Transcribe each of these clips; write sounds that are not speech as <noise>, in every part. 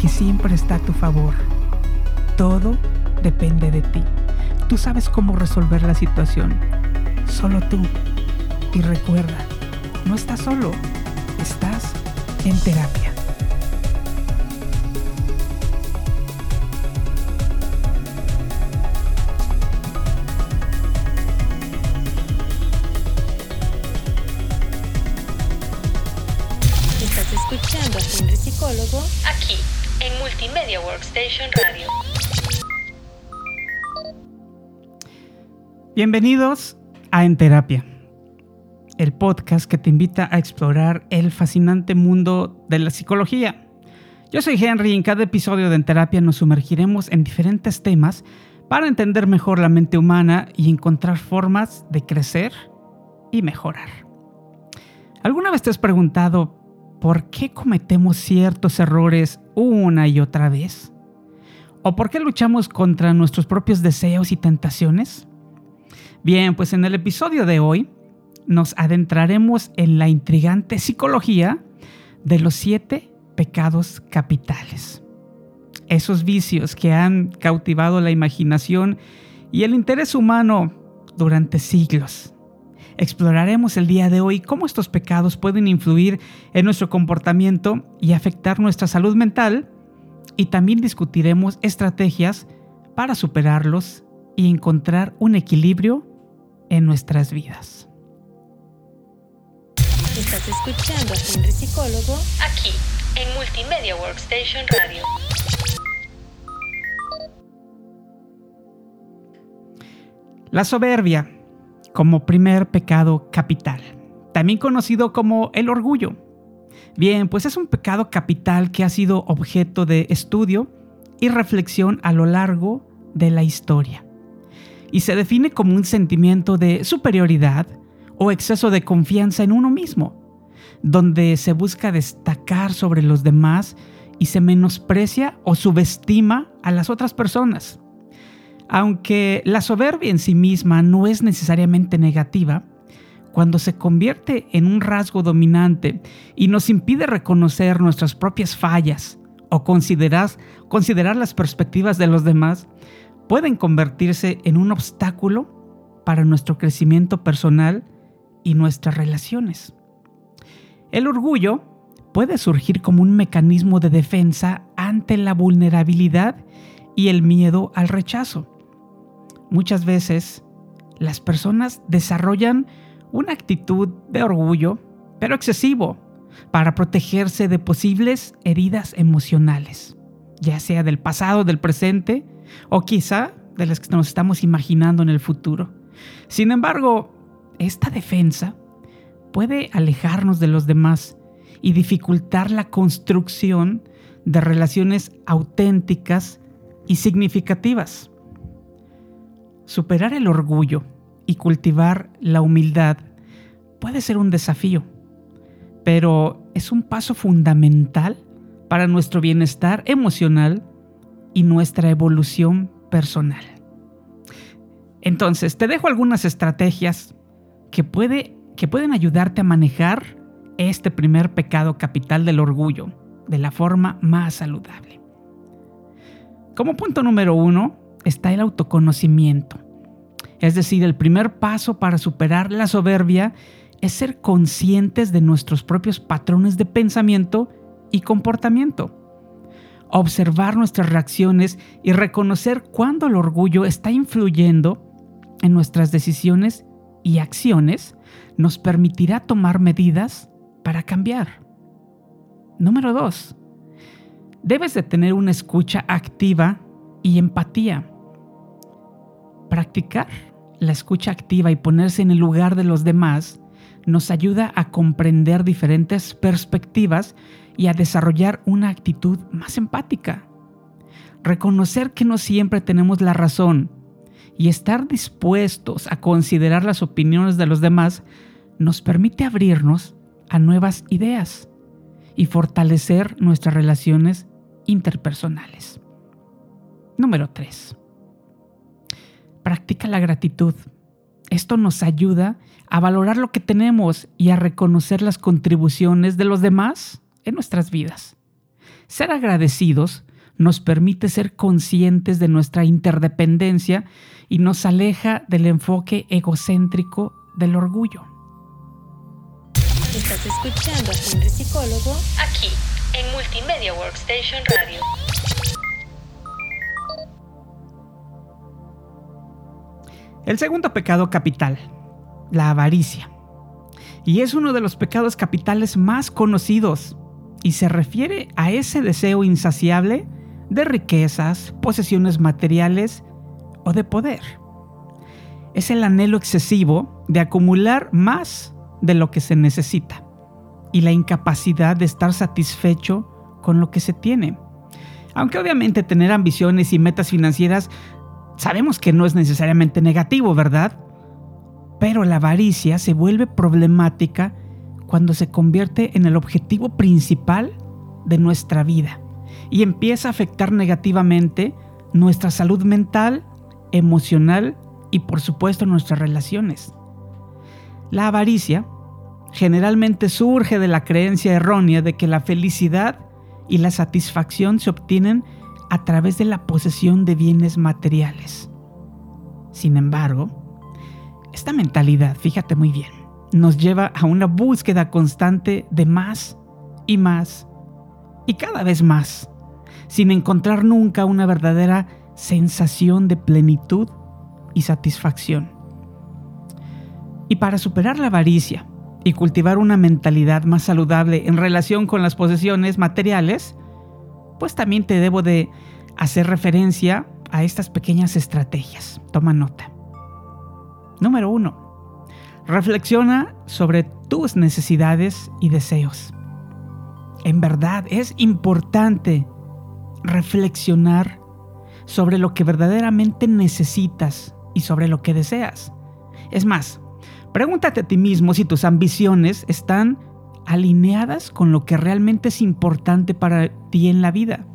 que siempre está a tu favor. Todo depende de ti. Tú sabes cómo resolver la situación. Solo tú. Y recuerda, no estás solo, estás en terapia. Estás escuchando a Henry Psicólogo aquí en Multimedia Workstation Radio. Bienvenidos a En Terapia, el podcast que te invita a explorar el fascinante mundo de la psicología. Yo soy Henry y en cada episodio de En Terapia nos sumergiremos en diferentes temas para entender mejor la mente humana y encontrar formas de crecer y mejorar. ¿Alguna vez te has preguntado por qué cometemos ciertos errores una y otra vez? ¿O por qué luchamos contra nuestros propios deseos y tentaciones? Bien, pues en el episodio de hoy nos adentraremos en la intrigante psicología de los siete pecados capitales. Esos vicios que han cautivado la imaginación y el interés humano durante siglos. Exploraremos el día de hoy cómo estos pecados pueden influir en nuestro comportamiento y afectar nuestra salud mental y también discutiremos estrategias para superarlos y encontrar un equilibrio en nuestras vidas. Estás escuchando a Henry Psicólogo aquí en Multimedia Workstation Radio. La soberbia como primer pecado capital, también conocido como el orgullo. Bien, pues es un pecado capital que ha sido objeto de estudio y reflexión a lo largo de la historia. Y se define como un sentimiento de superioridad o exceso de confianza en uno mismo, donde se busca destacar sobre los demás y se menosprecia o subestima a las otras personas. Aunque la soberbia en sí misma no es necesariamente negativa, cuando se convierte en un rasgo dominante y nos impide reconocer nuestras propias fallas o considerar, las perspectivas de los demás, pueden convertirse en un obstáculo para nuestro crecimiento personal y nuestras relaciones. El orgullo puede surgir como un mecanismo de defensa ante la vulnerabilidad y el miedo al rechazo muchas veces las personas desarrollan una actitud de orgullo, pero excesivo, para protegerse de posibles heridas emocionales, ya sea del pasado, del presente o quizá de las que nos estamos imaginando en el futuro. Sin embargo, esta defensa puede alejarnos de los demás y dificultar la construcción de relaciones auténticas y significativas. Superar el orgullo y cultivar la humildad puede ser un desafío, pero es un paso fundamental para nuestro bienestar emocional y nuestra evolución personal. Entonces, te dejo algunas estrategias que, puede, que pueden ayudarte a manejar este primer pecado capital del orgullo de la forma más saludable. Como punto número uno, está el autoconocimiento. Es decir, el primer paso para superar la soberbia es ser conscientes de nuestros propios patrones de pensamiento y comportamiento. Observar nuestras reacciones y reconocer cuándo el orgullo está influyendo en nuestras decisiones y acciones nos permitirá tomar medidas para cambiar. Número 2. Debes de tener una escucha activa y empatía. Practicar la escucha activa y ponerse en el lugar de los demás nos ayuda a comprender diferentes perspectivas y a desarrollar una actitud más empática. reconocer que no siempre tenemos la razón y estar dispuestos a considerar las opiniones de los demás nos permite abrirnos a nuevas ideas y fortalecer nuestras relaciones interpersonales. Número 3. Practica la gratitud. Esto nos ayuda a valorar lo que tenemos y a reconocer las contribuciones de los demás en nuestras vidas. Ser agradecidos nos permite ser conscientes de nuestra interdependencia y nos aleja del enfoque egocéntrico del orgullo. Estás escuchando a Psicólogo aquí en Multimedia Workstation Radio. El segundo pecado capital, la avaricia. Y es uno de los pecados capitales más conocidos y se refiere a ese deseo insaciable de riquezas, posesiones materiales o de poder. Es el anhelo excesivo de acumular más de lo que se necesita y la incapacidad de estar satisfecho con lo que se tiene. Aunque obviamente tener ambiciones y metas financieras sabemos que no es necesariamente negativo, ¿verdad? Pero la avaricia se vuelve problemática cuando se convierte en el objetivo principal de nuestra vida y empieza a afectar negativamente nuestra salud mental, emocional y por supuesto nuestras relaciones. La avaricia generalmente surge de la creencia errónea de que la felicidad y la satisfacción se obtienen a través de la posesión de bienes materiales. Sin embargo, esta mentalidad, fíjate muy bien, nos lleva a una búsqueda constante de más y más y cada vez más, sin encontrar nunca una verdadera sensación de plenitud y satisfacción. Y para superar la avaricia y cultivar una mentalidad más saludable en relación con las posesiones materiales, pues también te debo de hacer referencia a estas pequeñas estrategias. Toma nota. Número uno, reflexiona sobre tus necesidades y deseos. En verdad es importante reflexionar sobre lo que verdaderamente necesitas y sobre lo que deseas. Es más, pregúntate a ti mismo si tus ambiciones están alineadas con lo que realmente es importante para ti en la vida.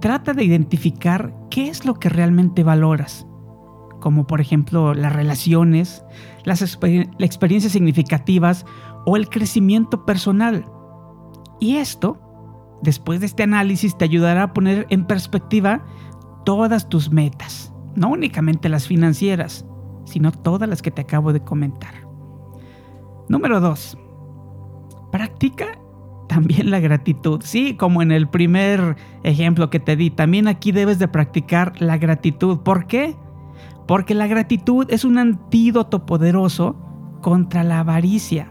Trata de identificar qué es lo que realmente valoras como por ejemplo las relaciones, las experiencias significativas o el crecimiento personal. Y esto, después de este análisis, te ayudará a poner en perspectiva todas tus metas, no únicamente las financieras, sino todas las que te acabo de comentar. Número 2. Practica también la gratitud. Sí, como en el primer ejemplo que te di, también aquí debes de practicar la gratitud. ¿Por qué? porque la gratitud es un antídoto poderoso contra la avaricia.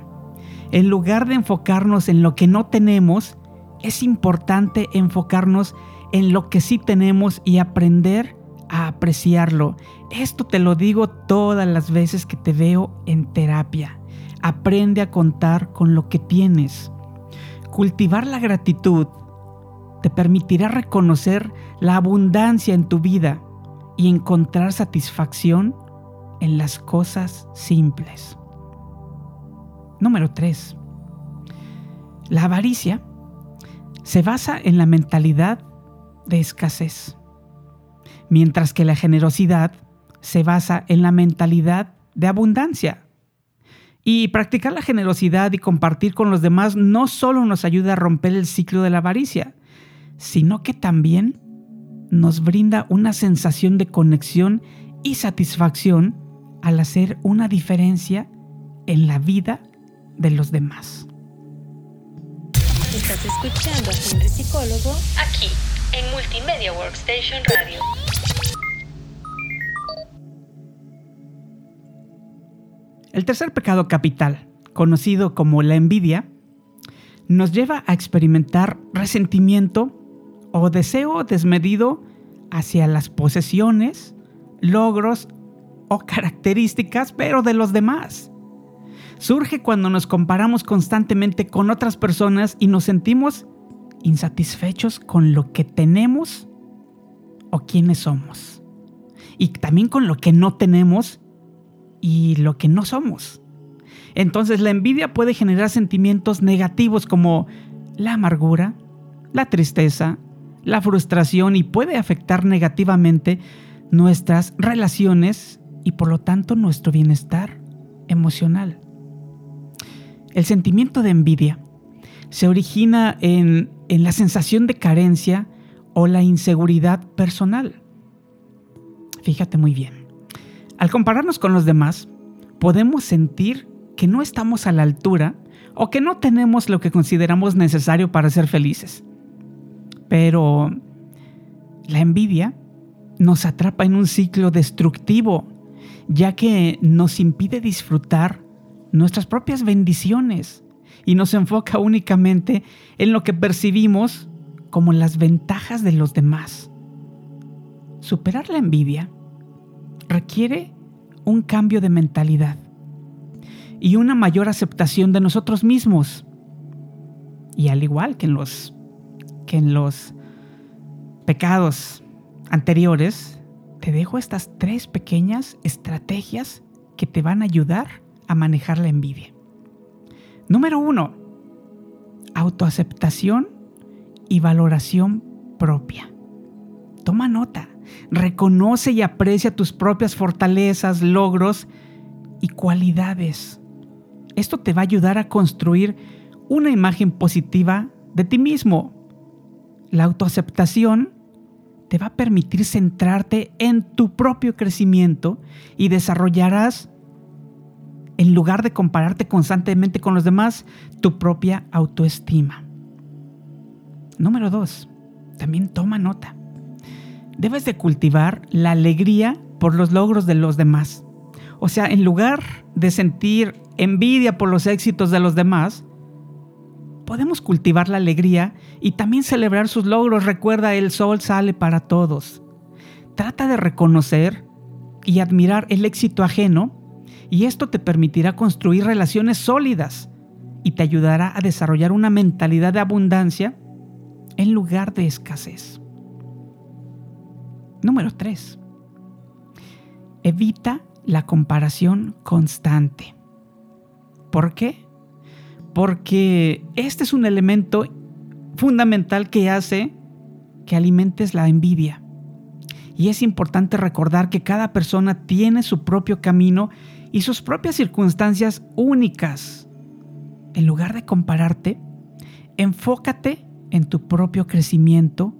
En lugar de enfocarnos en lo que no tenemos, es importante enfocarnos en lo que sí tenemos y aprender a apreciarlo. Esto te lo digo todas las veces que te veo en terapia. Aprende a contar con lo que tienes. Cultivar la gratitud te permitirá reconocer la abundancia en tu vida y encontrar satisfacción en las cosas simples. Número 3. La avaricia se basa en la mentalidad de escasez, mientras que la generosidad se basa en la mentalidad de abundancia. Y practicar la generosidad y compartir con los demás no solo nos ayuda a romper el ciclo de la avaricia, sino que también nos brinda una sensación de conexión y satisfacción al hacer una diferencia en la vida de los demás. Estás escuchando a Psicólogo aquí en Multimedia Workstation Radio. El tercer pecado capital, conocido como la envidia, nos lleva a experimentar resentimiento o deseo desmedido hacia las posesiones, logros o características, pero de los demás. Surge cuando nos comparamos constantemente con otras personas y nos sentimos insatisfechos con lo que tenemos o quiénes somos. Y también con lo que no tenemos y lo que no somos. Entonces la envidia puede generar sentimientos negativos como la amargura, la tristeza, la frustración y puede afectar negativamente nuestras relaciones y por lo tanto nuestro bienestar emocional. El sentimiento de envidia se origina en, en la sensación de carencia o la inseguridad personal. Fíjate muy bien. Al compararnos con los demás, podemos sentir que no estamos a la altura o que no tenemos lo que consideramos necesario para ser felices. Pero la envidia nos atrapa en un ciclo destructivo, ya que nos impide disfrutar nuestras propias bendiciones y nos enfoca únicamente en lo que percibimos como las ventajas de los demás. Superar la envidia requiere un cambio de mentalidad y una mayor aceptación de nosotros mismos. Y al igual que en los que en los pecados anteriores, te dejo estas tres pequeñas estrategias que te van a ayudar a manejar la envidia. Número uno, autoaceptación y valoración propia. Toma nota, reconoce y aprecia tus propias fortalezas, logros y cualidades. Esto te va a ayudar a construir una imagen positiva de ti mismo la autoaceptación te va a permitir centrarte en tu propio crecimiento y desarrollarás, en lugar de compararte constantemente con los demás, tu propia autoestima. Número dos, también toma nota. Debes de cultivar la alegría por los logros de los demás. O sea, en lugar de sentir envidia por los éxitos de los demás, podemos cultivar la alegría y también celebrar sus logros. Recuerda, el sol sale para todos. Trata de reconocer y admirar el éxito ajeno y esto te permitirá construir relaciones sólidas y te ayudará a desarrollar una mentalidad de abundancia en lugar de escasez. Número 3. Evita la comparación constante. ¿Por qué? porque este es un elemento fundamental que hace que alimentes la envidia. Y es importante recordar que cada persona tiene su propio camino y sus propias circunstancias únicas. En lugar de compararte, enfócate en tu propio crecimiento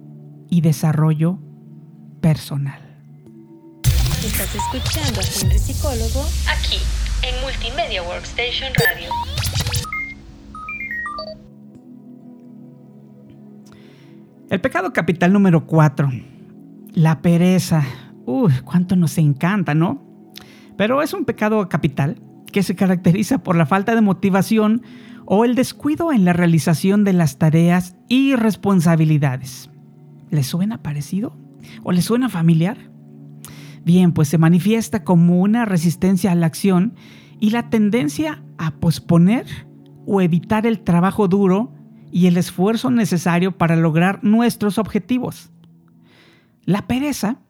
y desarrollo personal. Estás escuchando a Henry Psicólogo aquí en Multimedia Workstation Radio. El pecado capital número 4, la pereza. Uy, cuánto nos encanta, ¿no? Pero es un pecado capital que se caracteriza por la falta de motivación o el descuido en la realización de las tareas y responsabilidades. ¿Le suena parecido? ¿O le suena familiar? Bien, pues se manifiesta como una resistencia a la acción y la tendencia a posponer o evitar el trabajo duro y el esfuerzo necesario para lograr nuestros objetivos. La pereza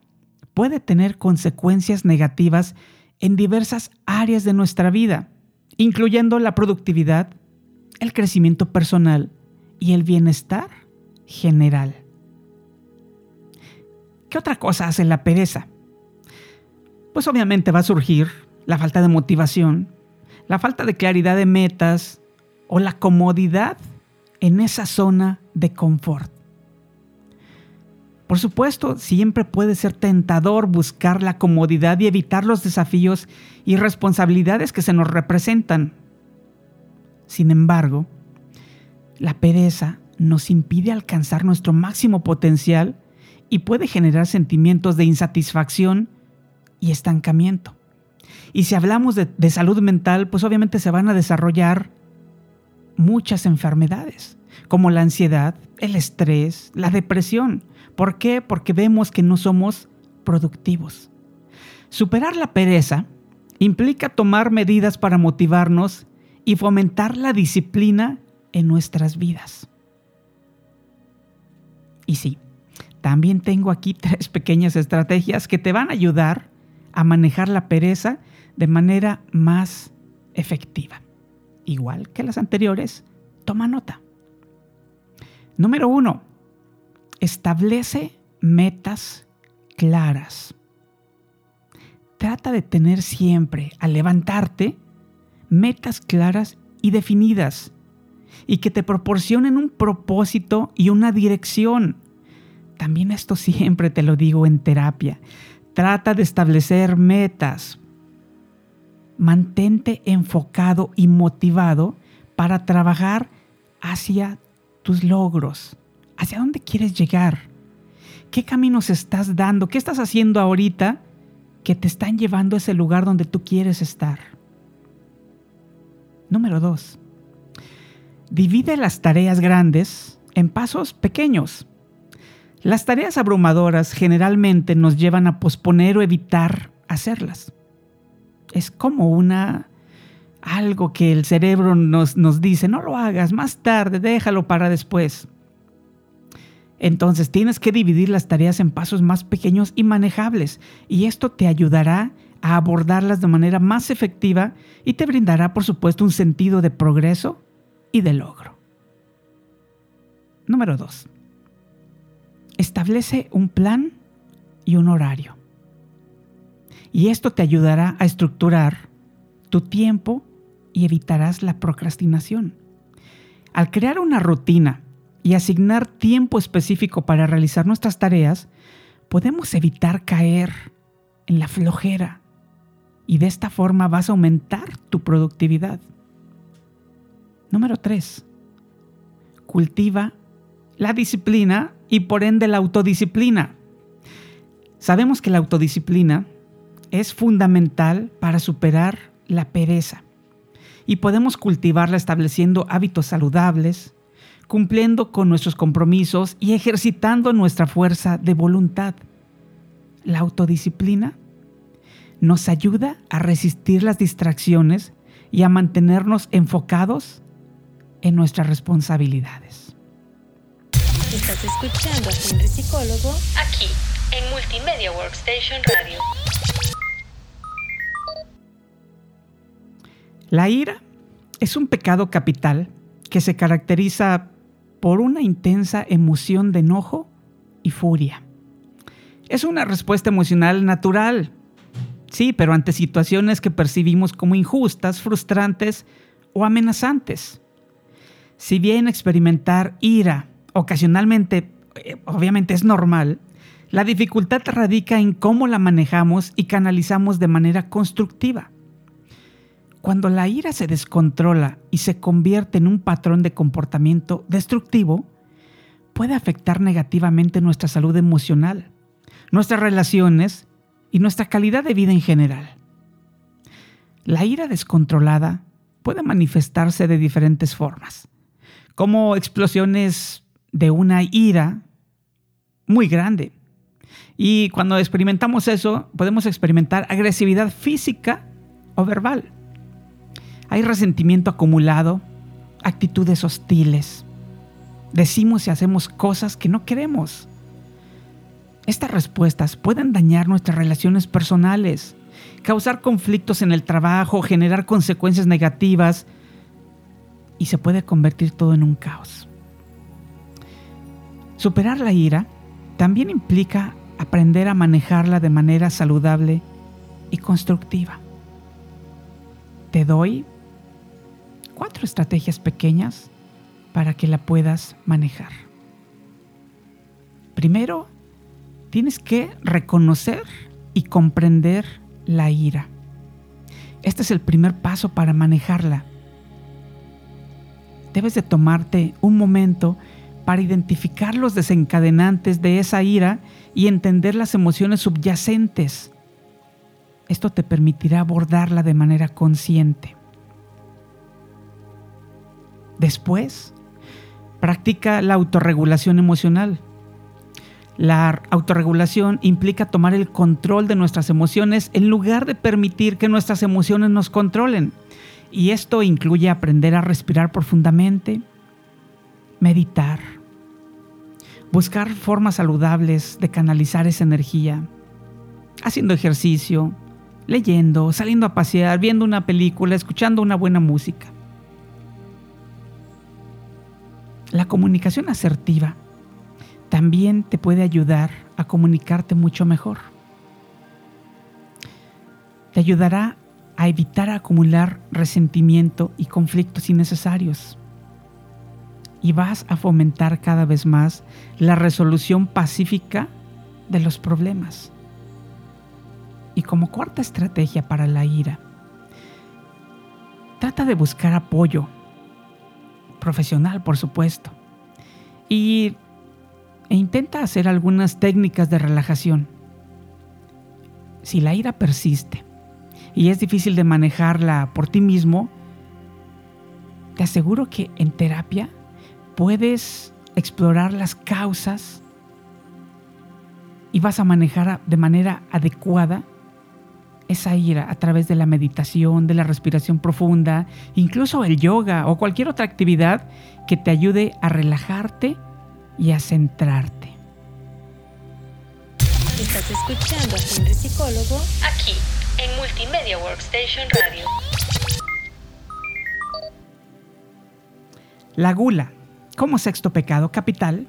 puede tener consecuencias negativas en diversas áreas de nuestra vida, incluyendo la productividad, el crecimiento personal y el bienestar general. ¿Qué otra cosa hace la pereza? Pues obviamente va a surgir la falta de motivación, la falta de claridad de metas o la comodidad en esa zona de confort. Por supuesto, siempre puede ser tentador buscar la comodidad y evitar los desafíos y responsabilidades que se nos representan. Sin embargo, la pereza nos impide alcanzar nuestro máximo potencial y puede generar sentimientos de insatisfacción y estancamiento. Y si hablamos de, salud mental, pues obviamente se van a desarrollar muchas enfermedades, como la ansiedad, el estrés, la depresión. ¿Por qué? Porque vemos que no somos productivos. Superar la pereza implica tomar medidas para motivarnos y fomentar la disciplina en nuestras vidas. Y sí, también tengo aquí <laughs> tres pequeñas estrategias que te van a ayudar a manejar la pereza de manera más efectiva. Igual que las anteriores, toma nota. Número uno, establece metas claras. Trata de tener siempre, al levantarte, metas claras y definidas y que te proporcionen un propósito y una dirección. También esto siempre te lo digo en terapia. Trata de establecer metas. Mantente enfocado y motivado para trabajar hacia tus logros. ¿Hacia dónde quieres llegar? ¿Qué caminos estás dando? ¿Qué estás haciendo ahorita que te están llevando a ese lugar donde tú quieres estar? Número dos. Divide las tareas grandes en pasos pequeños. Las tareas abrumadoras generalmente nos llevan a posponer o evitar hacerlas. Es como una algo que el cerebro nos, nos dice, no lo hagas, más tarde, déjalo para después. Entonces tienes que dividir las tareas en pasos más pequeños y manejables y esto te ayudará a abordarlas de manera más efectiva y te brindará por supuesto un sentido de progreso y de logro. Número 2. Establece un plan y un horario. Y esto te ayudará a estructurar tu tiempo y evitarás la procrastinación. Al crear una rutina y asignar tiempo específico para realizar nuestras tareas, podemos evitar caer en la flojera y de esta forma vas a aumentar tu productividad. Número 3. Cultiva la disciplina y por ende la autodisciplina. Sabemos que la autodisciplina es fundamental para superar la pereza y podemos cultivarla estableciendo hábitos saludables, cumpliendo con nuestros compromisos y ejercitando nuestra fuerza de voluntad. La autodisciplina nos ayuda a resistir las distracciones y a mantenernos enfocados en nuestras responsabilidades. Estás escuchando a Henry Psicólogo aquí en Multimedia Workstation Radio. La ira es un pecado capital que se caracteriza por una intensa emoción de enojo y furia. Es una respuesta emocional natural, sí, pero ante situaciones que percibimos como injustas, frustrantes o amenazantes. Si bien experimentar ira ocasionalmente, eh, obviamente es normal, la dificultad radica en cómo la manejamos y canalizamos de manera constructiva. Cuando la ira se descontrola y se convierte en un patrón de comportamiento destructivo, puede afectar negativamente nuestra salud emocional, nuestras relaciones y nuestra calidad de vida en general. La ira descontrolada puede manifestarse de diferentes formas como explosiones de una ira muy grande. Y cuando experimentamos eso, podemos experimentar agresividad física o verbal. Hay resentimiento acumulado, actitudes hostiles. Decimos y hacemos cosas que no queremos. Estas respuestas pueden dañar nuestras relaciones personales, causar conflictos en el trabajo, generar consecuencias negativas y se puede convertir todo en un caos. Superar la ira también implica aprender a manejarla de manera saludable y constructiva. Te doy cuatro estrategias pequeñas para que la puedas manejar. Primero, tienes que reconocer y comprender la ira. Este es el primer paso para manejarla debes de tomarte un momento para identificar los desencadenantes de esa ira y entender las emociones subyacentes. Esto te permitirá abordarla de manera consciente. Después, practica la autorregulación emocional. La autorregulación implica tomar el control de nuestras emociones en lugar de permitir que nuestras emociones nos controlen. Y esto incluye aprender a respirar profundamente, meditar, buscar formas saludables de canalizar esa energía, haciendo ejercicio, leyendo, saliendo a pasear, viendo una película, escuchando una buena música. La comunicación asertiva también te puede ayudar a comunicarte mucho mejor. Te ayudará a evitar acumular resentimiento y conflictos innecesarios. Y vas a fomentar cada vez más la resolución pacífica de los problemas. Y como cuarta estrategia para la ira, trata de buscar apoyo profesional, por supuesto. Y, e intenta hacer algunas técnicas de relajación. Si la ira persiste y es difícil de manejarla por ti mismo, te aseguro que en terapia puedes explorar las causas y vas a manejar de manera adecuada esa ira a través de la meditación, de la respiración profunda, incluso el yoga o cualquier otra actividad que te ayude a relajarte y a centrarte. Estás escuchando a Henry Psicólogo aquí en Multimedia Workstation Radio. La gula, como sexto pecado capital,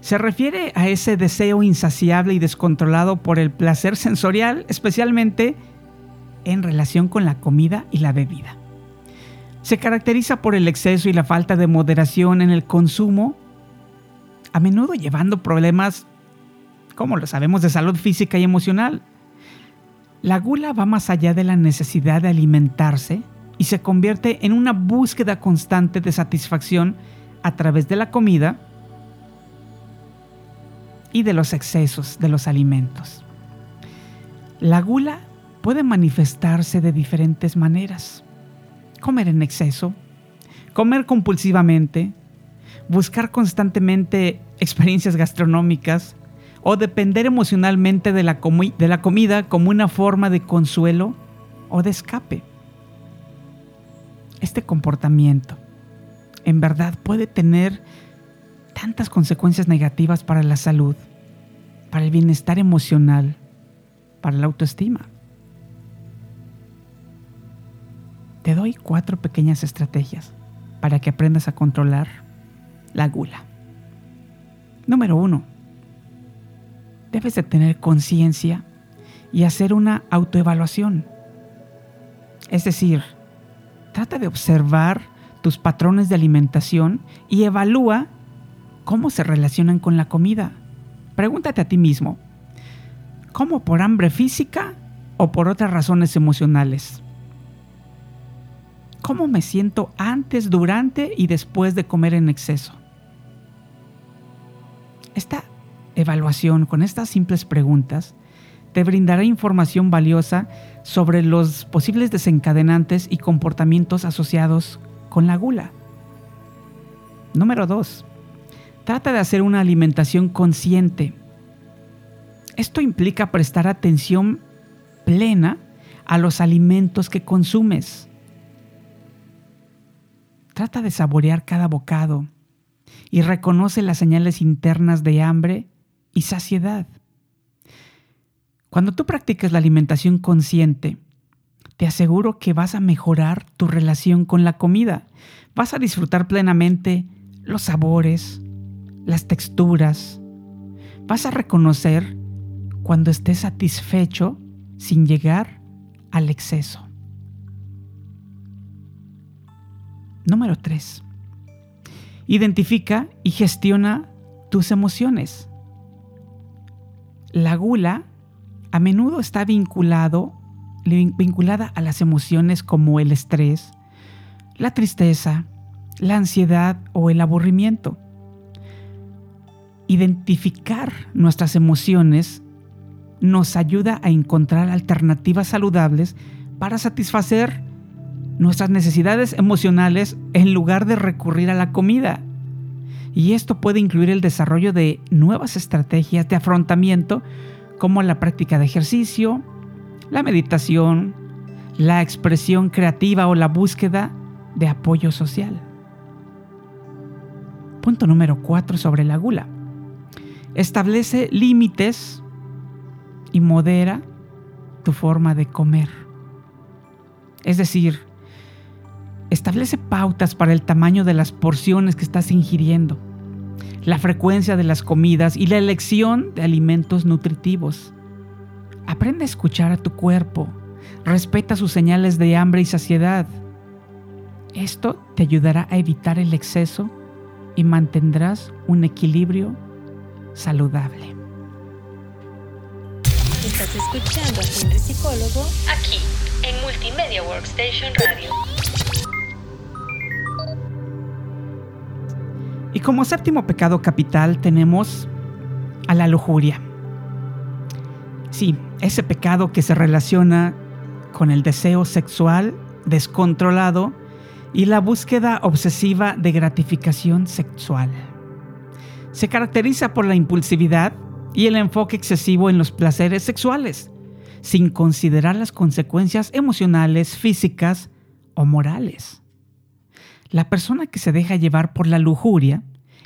se refiere a ese deseo insaciable y descontrolado por el placer sensorial, especialmente en relación con la comida y la bebida. Se caracteriza por el exceso y la falta de moderación en el consumo, a menudo llevando problemas, como lo sabemos, de salud física y emocional. La gula va más allá de la necesidad de alimentarse y se convierte en una búsqueda constante de satisfacción a través de la comida, y de los excesos de los alimentos. La gula puede manifestarse de diferentes maneras. Comer en exceso, comer compulsivamente, buscar constantemente experiencias gastronómicas o depender emocionalmente de la, de la comida como una forma de consuelo o de escape. Este comportamiento en verdad puede tener tantas consecuencias negativas para la salud, para el bienestar emocional, para la autoestima. Te doy cuatro pequeñas estrategias para que aprendas a controlar la gula. Número uno, debes de tener conciencia y hacer una autoevaluación. Es decir, trata de observar tus patrones de alimentación y evalúa cómo se relacionan con la comida. Pregúntate a ti mismo, ¿cómo por hambre física o por otras razones emocionales? ¿Cómo me siento antes, durante y después de comer en exceso? Esta evaluación con estas simples preguntas te brindará información valiosa sobre los posibles desencadenantes y comportamientos asociados con la gula. Número 2. Trata de hacer una alimentación consciente. Esto implica prestar atención plena a los alimentos que consumes. Trata de saborear cada bocado y reconoce las señales internas de hambre y saciedad. Cuando tú practicas la alimentación consciente, te aseguro que vas a mejorar tu relación con la comida. Vas a disfrutar plenamente los sabores, las texturas. Vas a reconocer cuando estés satisfecho sin llegar al exceso. Número 3. Identifica y gestiona tus emociones. La gula a menudo está vinculado, vinculada a las emociones como el estrés, la tristeza, la ansiedad o el aburrimiento identificar nuestras emociones nos ayuda a encontrar alternativas saludables para satisfacer nuestras necesidades emocionales en lugar de recurrir a la comida. Y esto puede incluir el desarrollo de nuevas estrategias de afrontamiento como la práctica de ejercicio, la meditación, la expresión creativa o la búsqueda de apoyo social. Punto número 4 sobre la gula establece límites y modera tu forma de comer. Es decir, establece pautas para el tamaño de las porciones que estás ingiriendo, la frecuencia de las comidas y la elección de alimentos nutritivos. Aprende a escuchar a tu cuerpo, respeta sus señales de hambre y saciedad. Esto te ayudará a evitar el exceso y mantendrás un equilibrio saludable. Estás escuchando a Henry Psicólogo aquí en Multimedia Workstation Radio. Y como séptimo pecado capital tenemos a la lujuria. Sí, ese pecado que se relaciona con el deseo sexual descontrolado y la búsqueda obsesiva de gratificación sexual. Se caracteriza por la impulsividad y el enfoque excesivo en los placeres sexuales, sin considerar las consecuencias emocionales, físicas o morales. La persona que se deja llevar por la lujuria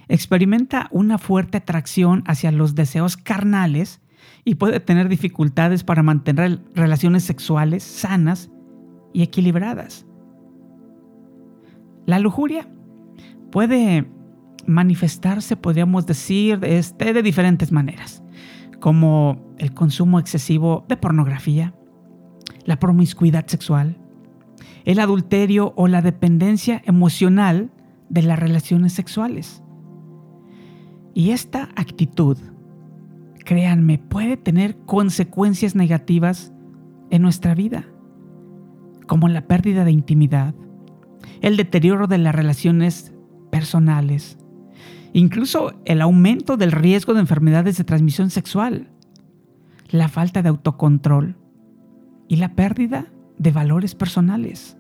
experimenta una fuerte atracción hacia los deseos carnales y puede tener dificultades para mantener relaciones sexuales sanas y equilibradas. La lujuria puede manifestarse, podríamos decir, este, de diferentes maneras, como el consumo excesivo de pornografía, la promiscuidad sexual, el adulterio o la dependencia emocional de las relaciones sexuales. Y esta actitud, créanme, puede tener consecuencias negativas en nuestra vida, como la pérdida de intimidad, el deterioro de las relaciones personales, incluso el aumento del riesgo de enfermedades de transmisión sexual, la falta de autocontrol y la pérdida de valores personales.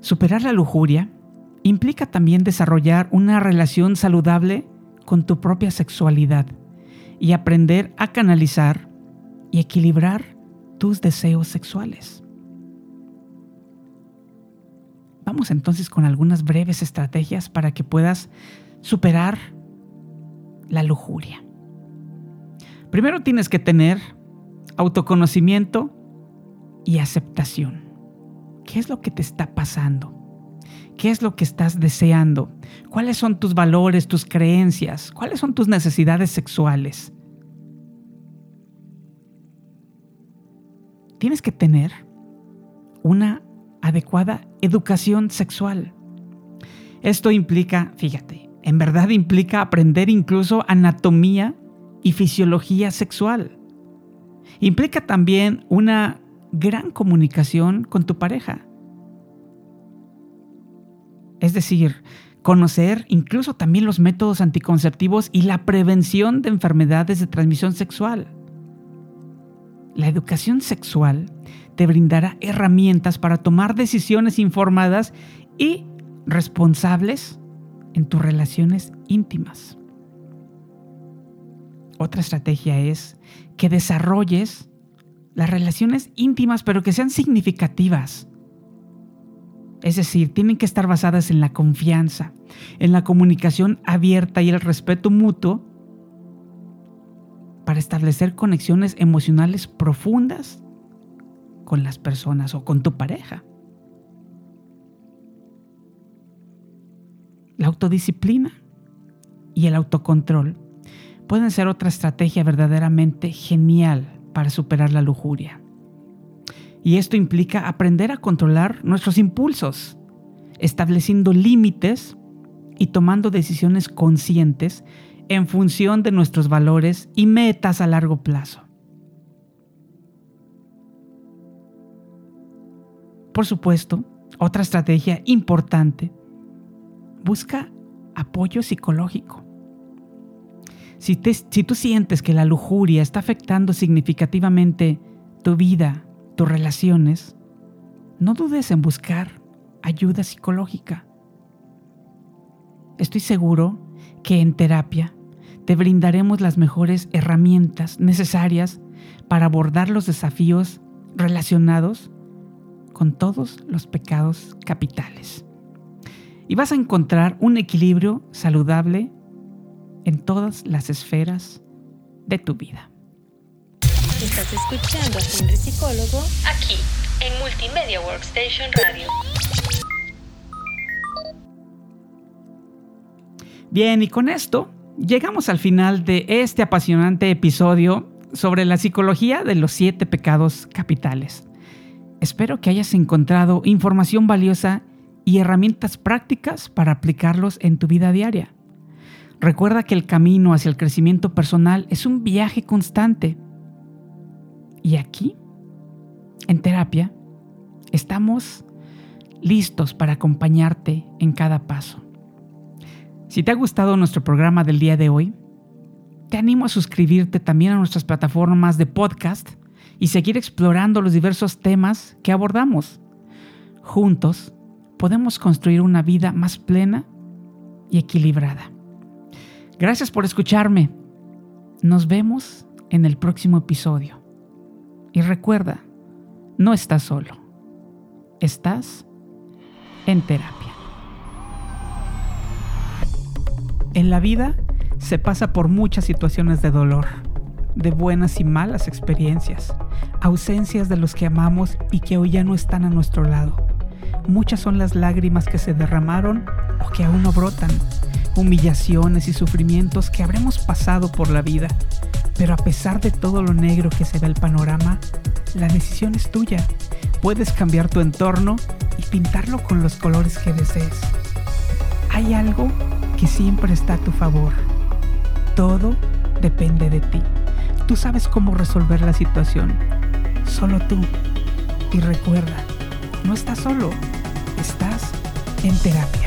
Superar la lujuria implica también desarrollar una relación saludable con tu propia sexualidad y aprender a canalizar y equilibrar tus deseos sexuales. Vamos entonces con algunas breves estrategias para que puedas superar la lujuria. Primero tienes que tener autoconocimiento y aceptación. ¿Qué es lo que te está pasando? ¿Qué es lo que estás deseando? ¿Cuáles son tus valores, tus creencias? ¿Cuáles son tus necesidades sexuales? Tienes que tener una adecuada educación sexual. Esto implica, fíjate, en verdad implica aprender incluso anatomía y fisiología sexual. Implica también una gran comunicación con tu pareja. Es decir, conocer incluso también los métodos anticonceptivos y la prevención de enfermedades de transmisión sexual. La educación sexual te brindará herramientas para tomar decisiones informadas y responsables en tus relaciones íntimas. Otra estrategia es que desarrolles las relaciones íntimas, pero que sean significativas. Es decir, tienen que estar basadas en la confianza, en la comunicación abierta y el respeto mutuo para establecer conexiones emocionales profundas con las personas o con tu pareja. La autodisciplina y el autocontrol pueden ser otra estrategia verdaderamente genial para superar la lujuria. Y esto implica aprender a controlar nuestros impulsos, estableciendo límites y tomando decisiones conscientes en función de nuestros valores y metas a largo plazo. Por supuesto, otra estrategia importante, busca apoyo psicológico. Si, tú sientes que la lujuria está afectando significativamente tu vida, tus relaciones, no dudes en buscar ayuda psicológica. Estoy seguro que en terapia te brindaremos las mejores herramientas necesarias para abordar los desafíos relacionados con todos los pecados capitales. Y vas a encontrar un equilibrio saludable en todas las esferas de tu vida. Estás escuchando a Henry Psicólogo aquí en Multimedia Workstation Radio. Bien, y con esto llegamos al final de este apasionante episodio sobre la psicología de los siete pecados capitales. Espero que hayas encontrado información valiosa y herramientas prácticas para aplicarlos en tu vida diaria. Recuerda que el camino hacia el crecimiento personal es un viaje constante. Y aquí, en terapia, estamos listos para acompañarte en cada paso. Si te ha gustado nuestro programa del día de hoy, te animo a suscribirte también a nuestras plataformas de podcast y seguir explorando los diversos temas que abordamos. Juntos podemos construir una vida más plena y equilibrada. Gracias por escucharme. Nos vemos en el próximo episodio. Y recuerda, no estás solo. Estás en terapia. En la vida se pasa por muchas situaciones de dolor, de buenas y malas experiencias, ausencias de los que amamos y que hoy ya no están a nuestro lado. Muchas son las lágrimas que se derramaron o que aún no brotan humillaciones y sufrimientos que habremos pasado por la vida. Pero a pesar de todo lo negro que se ve el panorama, la decisión es tuya. Puedes cambiar tu entorno y pintarlo con los colores que desees. Hay algo que siempre está a tu favor. Todo depende de ti. Tú sabes cómo resolver la situación. Solo tú. Y recuerda, no estás solo. Estás en terapia.